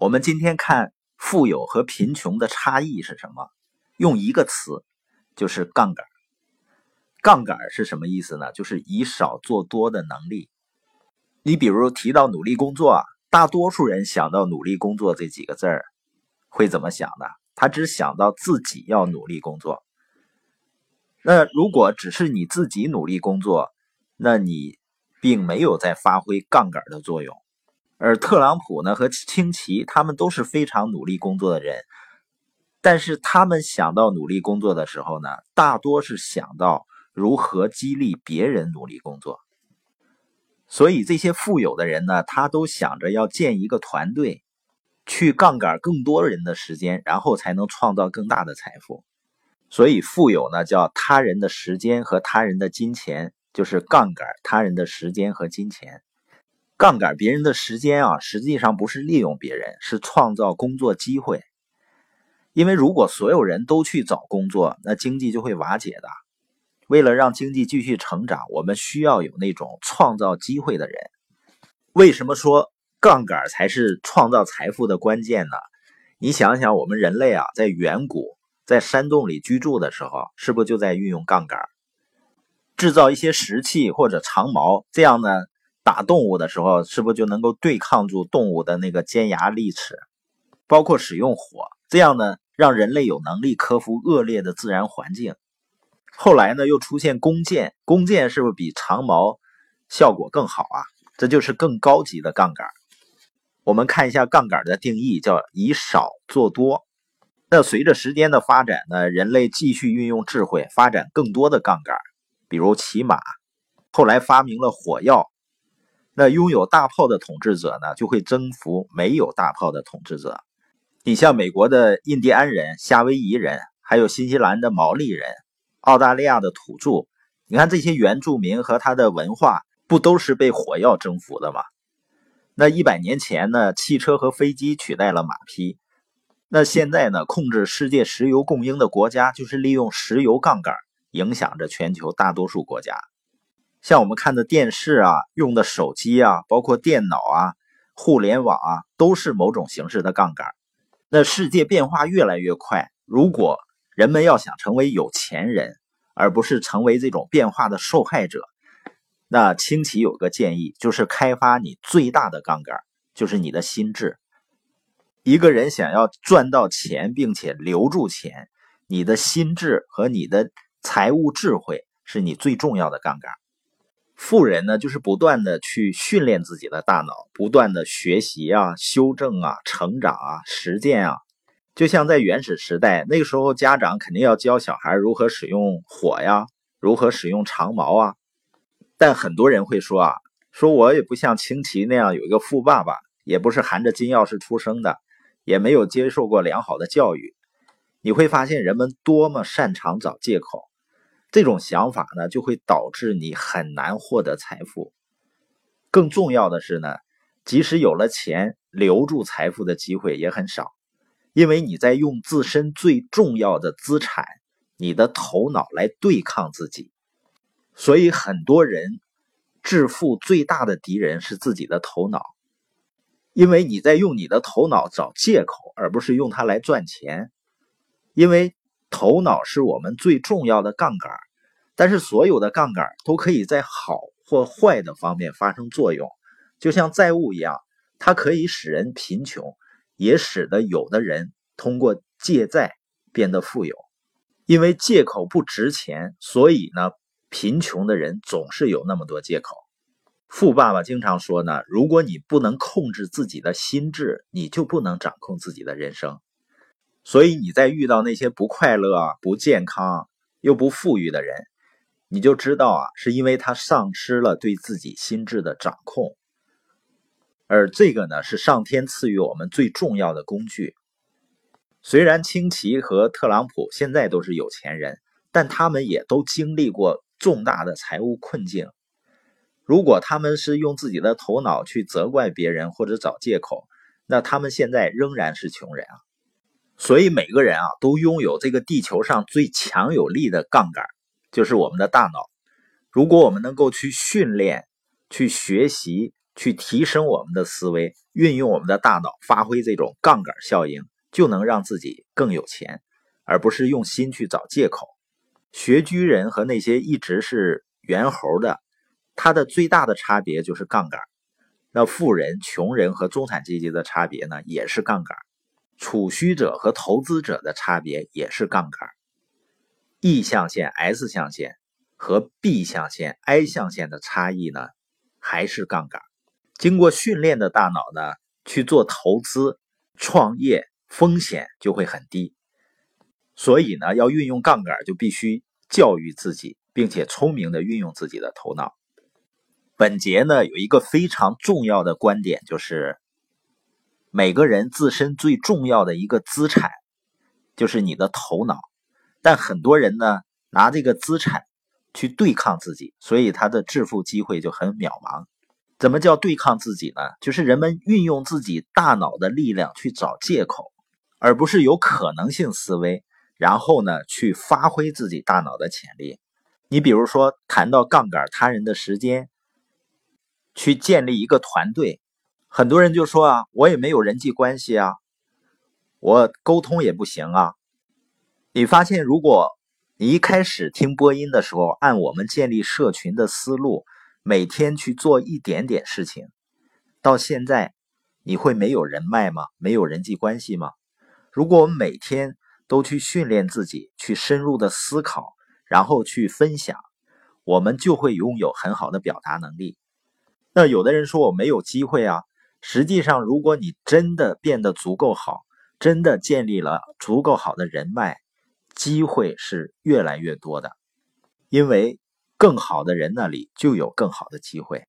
我们今天看富有和贫穷的差异是什么？用一个词，就是杠杆。杠杆是什么意思呢？就是以少做多的能力。你比如提到努力工作，大多数人想到努力工作这几个字儿，会怎么想的？他只想到自己要努力工作。那如果只是你自己努力工作，那你并没有在发挥杠杆的作用。而特朗普呢和清奇，他们都是非常努力工作的人，但是他们想到努力工作的时候呢，大多是想到如何激励别人努力工作。所以这些富有的人呢，他都想着要建一个团队，去杠杆更多人的时间，然后才能创造更大的财富。所以富有呢，叫他人的时间和他人的金钱，就是杠杆他人的时间和金钱。杠杆别人的时间啊，实际上不是利用别人，是创造工作机会。因为如果所有人都去找工作，那经济就会瓦解的。为了让经济继续成长，我们需要有那种创造机会的人。为什么说杠杆才是创造财富的关键呢？你想想，我们人类啊，在远古在山洞里居住的时候，是不是就在运用杠杆，制造一些石器或者长矛，这样呢？打动物的时候，是不是就能够对抗住动物的那个尖牙利齿？包括使用火，这样呢，让人类有能力克服恶劣的自然环境。后来呢，又出现弓箭，弓箭是不是比长矛效果更好啊？这就是更高级的杠杆。我们看一下杠杆的定义，叫以少做多。那随着时间的发展呢，人类继续运用智慧，发展更多的杠杆，比如骑马，后来发明了火药。那拥有大炮的统治者呢，就会征服没有大炮的统治者。你像美国的印第安人、夏威夷人，还有新西兰的毛利人、澳大利亚的土著，你看这些原住民和他的文化，不都是被火药征服的吗？那一百年前呢，汽车和飞机取代了马匹。那现在呢，控制世界石油供应的国家，就是利用石油杠杆，影响着全球大多数国家。像我们看的电视啊，用的手机啊，包括电脑啊，互联网啊，都是某种形式的杠杆。那世界变化越来越快，如果人们要想成为有钱人，而不是成为这种变化的受害者，那清奇有个建议，就是开发你最大的杠杆，就是你的心智。一个人想要赚到钱，并且留住钱，你的心智和你的财务智慧是你最重要的杠杆。富人呢，就是不断的去训练自己的大脑，不断的学习啊、修正啊、成长啊、实践啊。就像在原始时代，那个时候家长肯定要教小孩如何使用火呀，如何使用长矛啊。但很多人会说啊，说我也不像清奇那样有一个富爸爸，也不是含着金钥匙出生的，也没有接受过良好的教育。你会发现人们多么擅长找借口。这种想法呢，就会导致你很难获得财富。更重要的是呢，即使有了钱，留住财富的机会也很少，因为你在用自身最重要的资产——你的头脑来对抗自己。所以，很多人致富最大的敌人是自己的头脑，因为你在用你的头脑找借口，而不是用它来赚钱。因为头脑是我们最重要的杠杆，但是所有的杠杆都可以在好或坏的方面发生作用，就像债务一样，它可以使人贫穷，也使得有的人通过借债变得富有。因为借口不值钱，所以呢，贫穷的人总是有那么多借口。富爸爸经常说呢，如果你不能控制自己的心智，你就不能掌控自己的人生。所以你在遇到那些不快乐、不健康又不富裕的人，你就知道啊，是因为他丧失了对自己心智的掌控。而这个呢，是上天赐予我们最重要的工具。虽然清奇和特朗普现在都是有钱人，但他们也都经历过重大的财务困境。如果他们是用自己的头脑去责怪别人或者找借口，那他们现在仍然是穷人啊。所以每个人啊，都拥有这个地球上最强有力的杠杆，就是我们的大脑。如果我们能够去训练、去学习、去提升我们的思维，运用我们的大脑，发挥这种杠杆效应，就能让自己更有钱，而不是用心去找借口。学居人和那些一直是猿猴的，它的最大的差别就是杠杆。那富人、穷人和中产阶级的差别呢，也是杠杆。储蓄者和投资者的差别也是杠杆。E 象限、S 象限和 B 象限、I 象限的差异呢，还是杠杆。经过训练的大脑呢，去做投资、创业，风险就会很低。所以呢，要运用杠杆，就必须教育自己，并且聪明的运用自己的头脑。本节呢，有一个非常重要的观点，就是每个人自身最重要的一个资产，就是你的头脑。但很多人呢，拿这个资产去对抗自己，所以他的致富机会就很渺茫。怎么叫对抗自己呢？就是人们运用自己大脑的力量去找借口，而不是有可能性思维，然后呢去发挥自己大脑的潜力。你比如说，谈到杠杆他人的时间，去建立一个团队，很多人就说啊，我也没有人际关系啊，我沟通也不行啊。你发现，如果你一开始听播音的时候，按我们建立社群的思路，每天去做一点点事情，到现在，你会没有人脉吗？没有人际关系吗？如果我们每天都去训练自己，去深入的思考，然后去分享，我们就会拥有很好的表达能力。那有的人说我没有机会啊，实际上，如果你真的变得足够好，真的建立了足够好的人脉。机会是越来越多的，因为更好的人那里就有更好的机会。